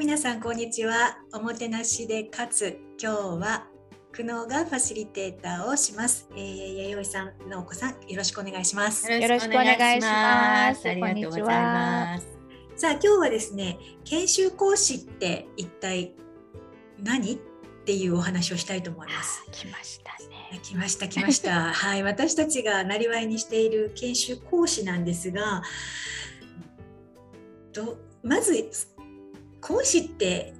皆さんこんにちは。おもてなしでかつ今日は久能がファシリテーターをします。えー、弥生さん、直子さん、よろしくお願いします。よろしくお願いします。ありがとうございます。さあ今日はですね、研修講師って一体何っていうお話をしたいと思います。来ましたね。来ました来ました。はい、私たちがなりわいにしている研修講師なんですが、とまず講師って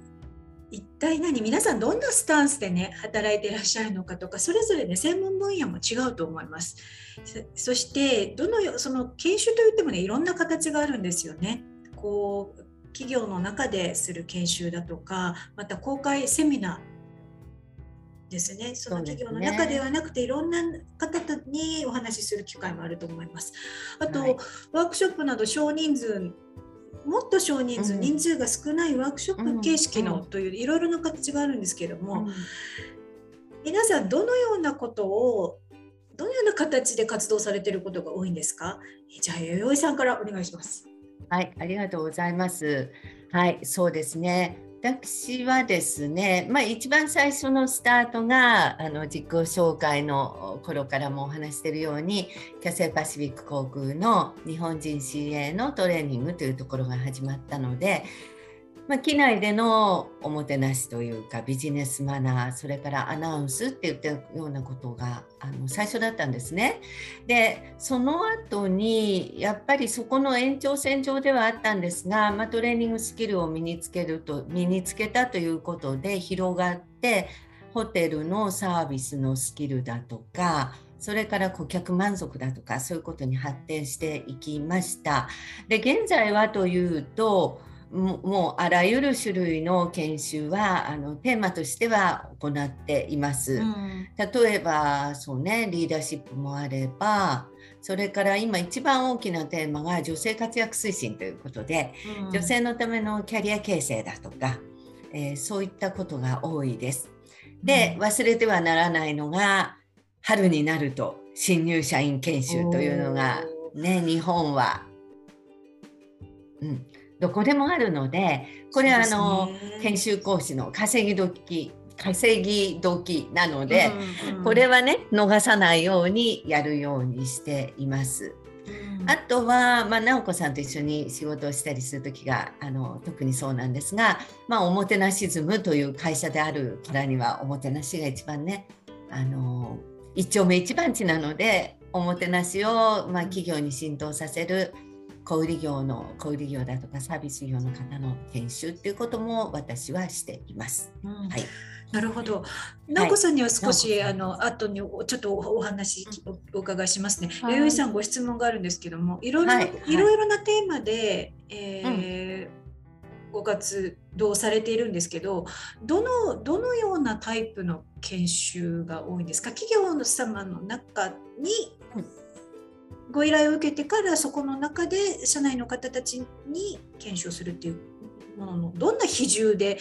一体何？皆さんどんなスタンスでね働いていらっしゃるのかとかそれぞれね専門分野も違うと思います。そしてどのその研修といってもねいろんな形があるんですよね。こう企業の中でする研修だとかまた公開セミナーですね。その企業の中ではなくて、いろんな方にお話しする機会もあると思います。あと、はい、ワークショップなど少人数もっと少人数、人数が少ないワークショップ形式のといういろいろな形があるんですけれども、皆さんどのようなことをどのような形で活動されていることが多いんですか？じゃあ弥生さんからお願いします。はい、ありがとうございます。はい、そうですね。私はですね、まあ、一番最初のスタートがあの実行紹介の頃からもお話しているようにキャセイパシフィック航空の日本人 CA のトレーニングというところが始まったのでまあ、機内でのおもてなしというかビジネスマナーそれからアナウンスって言ったようなことがあの最初だったんですね。でその後にやっぱりそこの延長線上ではあったんですが、まあ、トレーニングスキルを身につけると身につけたということで広がってホテルのサービスのスキルだとかそれから顧客満足だとかそういうことに発展していきました。で現在はというともうあらゆる種類の研修はあのテーマとしては行っています。うん、例えばそうねリーダーシップもあればそれから今一番大きなテーマが女性活躍推進ということで、うん、女性のためのキャリア形成だとか、えー、そういったことが多いです。で、うん、忘れてはならないのが春になると新入社員研修というのがね日本は、うん、どこでもあるのでこれはあの、研修講師の稼ぎ時稼ぎ時なので、うんうん、これはね逃さないようにやるようにしています。うん、あとは、まあ、直子さんと一緒に仕事をしたりする時があの特にそうなんですが、まあ、おもてなしズムという会社であるからにはおもてなしが一番ねあの一丁目一番地なのでおもてなしを、まあ、企業に浸透させる小売業の小売業だとかサービス業の方の研修っていうことも私はしています。うん、はい。なるほど。直子さんには少し、はい、あの後にちょっとお話お伺いしますね。はい、弥生さんご質問があるんですけども、いろい。ろ、はい、いろいろなテーマで、えー、うん。ご活動されているんですけどどのどのようなタイプの研修が多いんですか？企業様の中にご依頼を受けてからそこの中で社内の方たちに研修するっていうもののどんな比重で、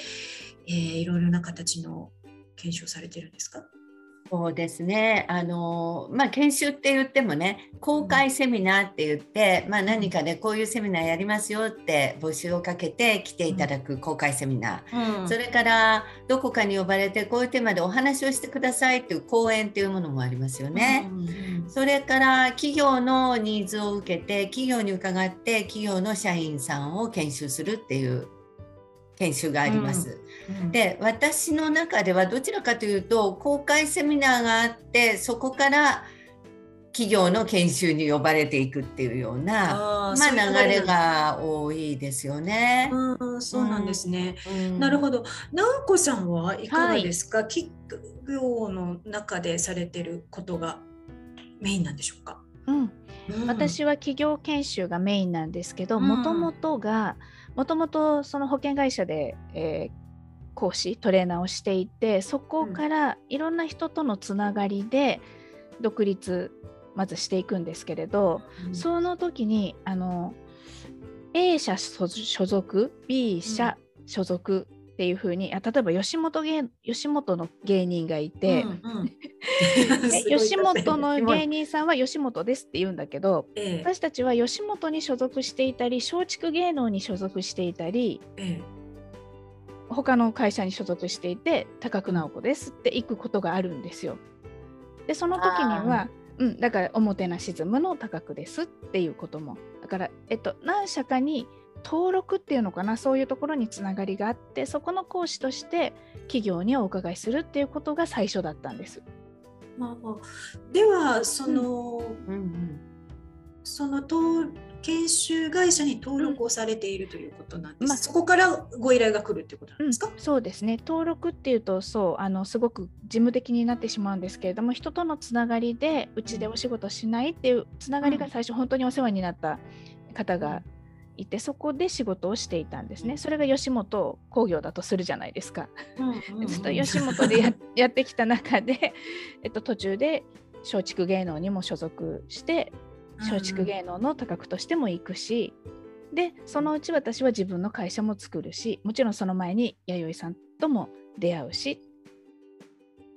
えー、いろいろな形の研修をされてるんですか？そうですね。あの、まあ、研修って言ってもね公開セミナーって言って、まあ、何かでこういうセミナーやりますよって募集をかけて来ていただく公開セミナー、うん、それからどこかに呼ばれてこういうテーマでお話をしてくださいっていう講演っていうものもありますよね。うん、それから企業のニーズを受けて企業に伺って企業の社員さんを研修するっていう研修があります。うんうん、で私の中ではどちらかというと公開セミナーがあってそこから企業の研修に呼ばれていくっていうようなまあ、流れが多いですよね。うん、そうなんですね。うん、なるほど。直子さんはいかがですか、はい、企業の中でされてることがメインなんでしょうか？うん、私は企業研修がメインなんですけどもともとがもともとその保険会社で、えー、講師トレーナーをしていてそこからいろんな人とのつながりで独立まずしていくんですけれど、うん、その時にあの A 社所属 B 社所属っていうふうに例えば吉本芸吉本の芸人がいて、うんうん、吉本の 芸人さんは吉本ですって言うんだけど、ええ、私たちは吉本に所属していたり松竹芸能に所属していたり、え他の会社に所属していて高久直子ですって行くことがあるんですよ。でその時には、うん、だからおもてなしズムの高久ですっていうことも。だから、えっと、何社かに登録っていうのかなそういうところにつながりがあってそこの講師として企業にお伺いするっていうことが最初だったんです。ではその、うん。うん、その研修会社に登録をされているということなんです、うん。まあ、そこからご依頼が来るっていうことなんですか、うん、そうですね。登録っていうとそうあのすごく事務的になってしまうんですけれども人とのつながりでうちでお仕事しないっていうつながりが最初本当にお世話になった方がいてそこで仕事をしていたんですね。それが吉本工業だとするじゃないですか。ずっと吉本でや やってきた中で、えっと、途中で松竹芸能にも所属して松竹芸能の多角としても行くし、でそのうち私は自分の会社も作るしもちろんその前に弥生さんとも出会うし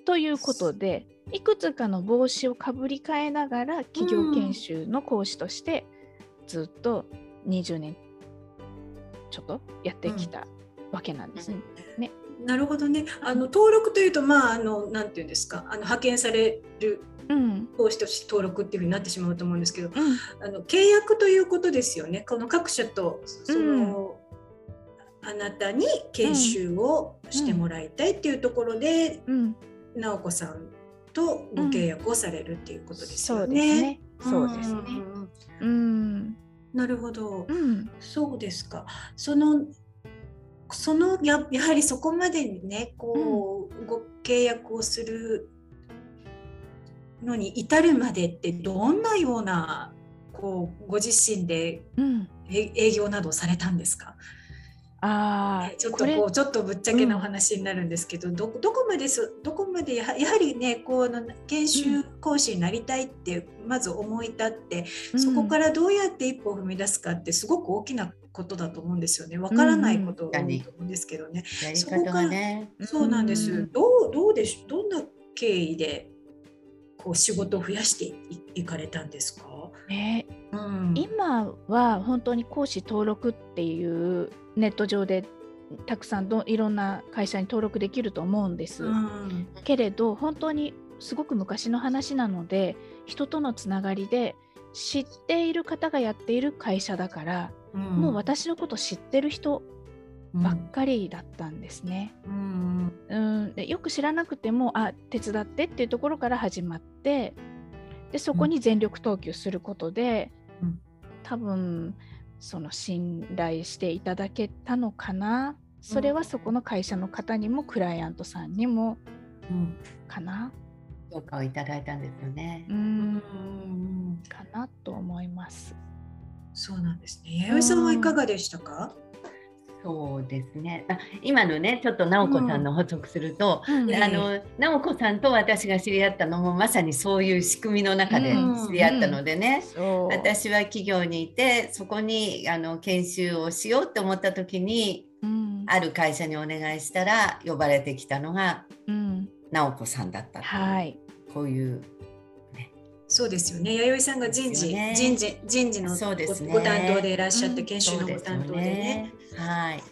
ということでいくつかの帽子をかぶり替えながら企業研修の講師としてずっと20年ちょっとやってきたわけなんですね。うん、ねなるほどね。あの登録というとまああのなんていうんですか？あの派遣される講師として登録っていうふうになってしまうと思うんですけど、うん、あの契約ということですよね。この各社とその、うん、あなたに研修をしてもらいたいっていうところで、直子さんとご契約をされるっていうことですよね。そうですね。うん。なるほど、うん、そうですか。そのそのややはりそこまでにねこう、うん、ご契約をするのに至るまでってどんなようなこうご自身で営業などされたんですか、あちょっとこうちょっとぶっちゃけなお話になるんですけど、うん、どどこまでどこまでやはりねこうの研修講師になりたいってまず思い立って、うん、そこからどうやって一歩を踏み出すかってすごく大きなことだと思うんですよね。わからないことが多いと思うんですけどね。うん、そこから、ね、そうなんです。どうどうでしどんな経緯でこう仕事を増やしていかれたんですか？ね、うん、今は本当に講師登録っていうネット上でたくさんどいろんな会社に登録できると思うんです。うん、けれど本当にすごく昔の話なので人とのつながりで知っている方がやっている会社だから、うん、もう私のこと知ってる人ばっかりだったんですね。うん、うん。でよく知らなくてもあ手伝ってっていうところから始まってでそこに全力投球することで、うん、多分その信頼していただけたのかなそれはそこの会社の方にもクライアントさんにも、うん、かな。評価をいただいたんですよね。うん。かなと思います。そうなんですね。弥生さんはいかがでしたか？そうですね。あ今のねちょっと直子さんの補足すると、うん、あの直子さんと私が知り合ったのもまさにそういう仕組みの中で知り合ったのでね、うん。う。ん、私は企業にいてそこにあの研修をしようと思った時に、ある会社にお願いしたら呼ばれてきたのが、直子さんだったはい、こういうそうですよね。弥生さんが人事、ね、人事、人事のご,、ね、ご担当でいらっしゃって、研修のご担当でね。でね。はい。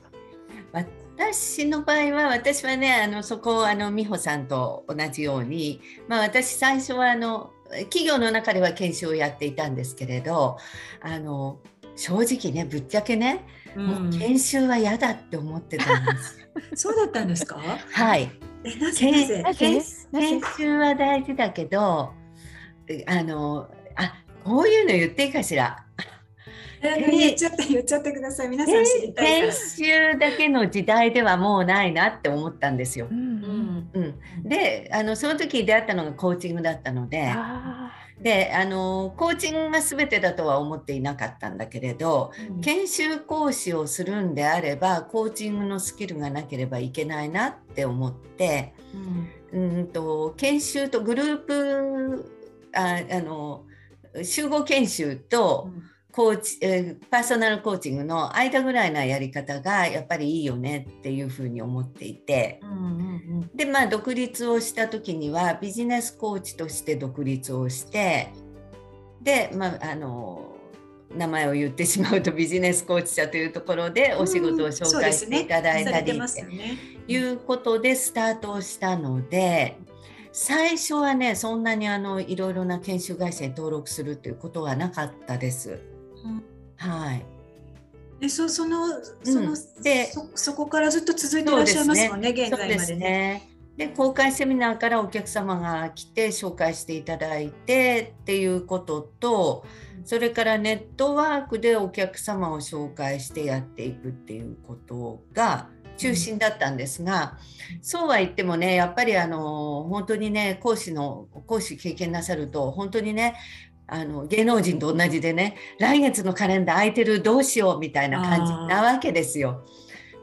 私の場合は私はねあのそこあの美穂さんと同じように、まあ、私最初はあの企業の中では研修をやっていたんですけれどあの正直ねぶっちゃけね、うん、もう研修は嫌だって思ってたんです。そうだったんですか？はい。研修は大事だけどあのあこういうの言っていいかしら？言っちゃって言っちゃってください。皆さん知りたい研修だけの時代ではもうないなって思ったんですよ。うんうん、であのその時出会ったのがコーチングだったので。であのコーチングが全てだとは思っていなかったんだけれど、うん、研修講師をするんであればコーチングのスキルがなければいけないなって思って、うん、うんと研修とグループああの集合研修とコーチ、えー、パーソナルコーチングの間ぐらいなやり方がやっぱりいいよねっていうふうに思っていて、うんうんうん、でまあ独立をした時にはビジネスコーチとして独立をしてでまああの名前を言ってしまうとビジネスコーチ社というところでお仕事を紹介していただいたりっていうことでスタートをしたので。最初はねそんなにあのいろいろな研修会社に登録するということはなかったです。うん、はい。でそそのその、うん、でそこからずっと続いていらっしゃいますもんね、ね。現在までね。で公開セミナーからお客様が来て紹介していただいてっていうこととそれからネットワークでお客様を紹介してやっていくっていうことが中心だったんですが、そうは言ってもねやっぱりあの本当にね講師の講師経験なさると本当にねあの芸能人と同じでね来月のカレンダー空いてるどうしようみたいな感じなわけですよ。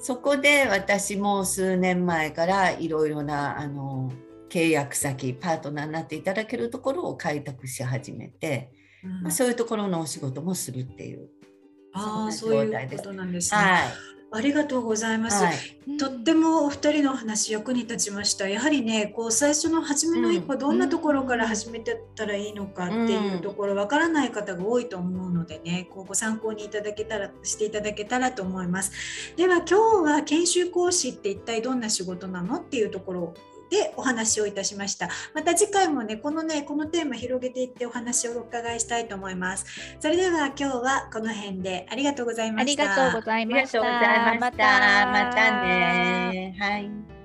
そこで私も数年前からいろいろなあの契約先パートナーになっていただけるところを開拓し始めて、うん、まあ、そういうところのお仕事もするっていうああそういうことなんですね。はいありがとうございます、はい、とってもお二人の話役に立ちました。やはりねこう最初の初めの一歩、どんなところから始めてったらいいのかっていうところわからない方が多いと思うのでねこうご参考にいただけたらしていただけたらと思います。では今日は研修講師って一体どんな仕事なのっていうところでお話をいたしました。また次回もね、このね、このテーマ広げていってお話をお伺いしたいと思います。それでは今日はこの辺でありがとうございました。ありがとうございました。またまたね。はい。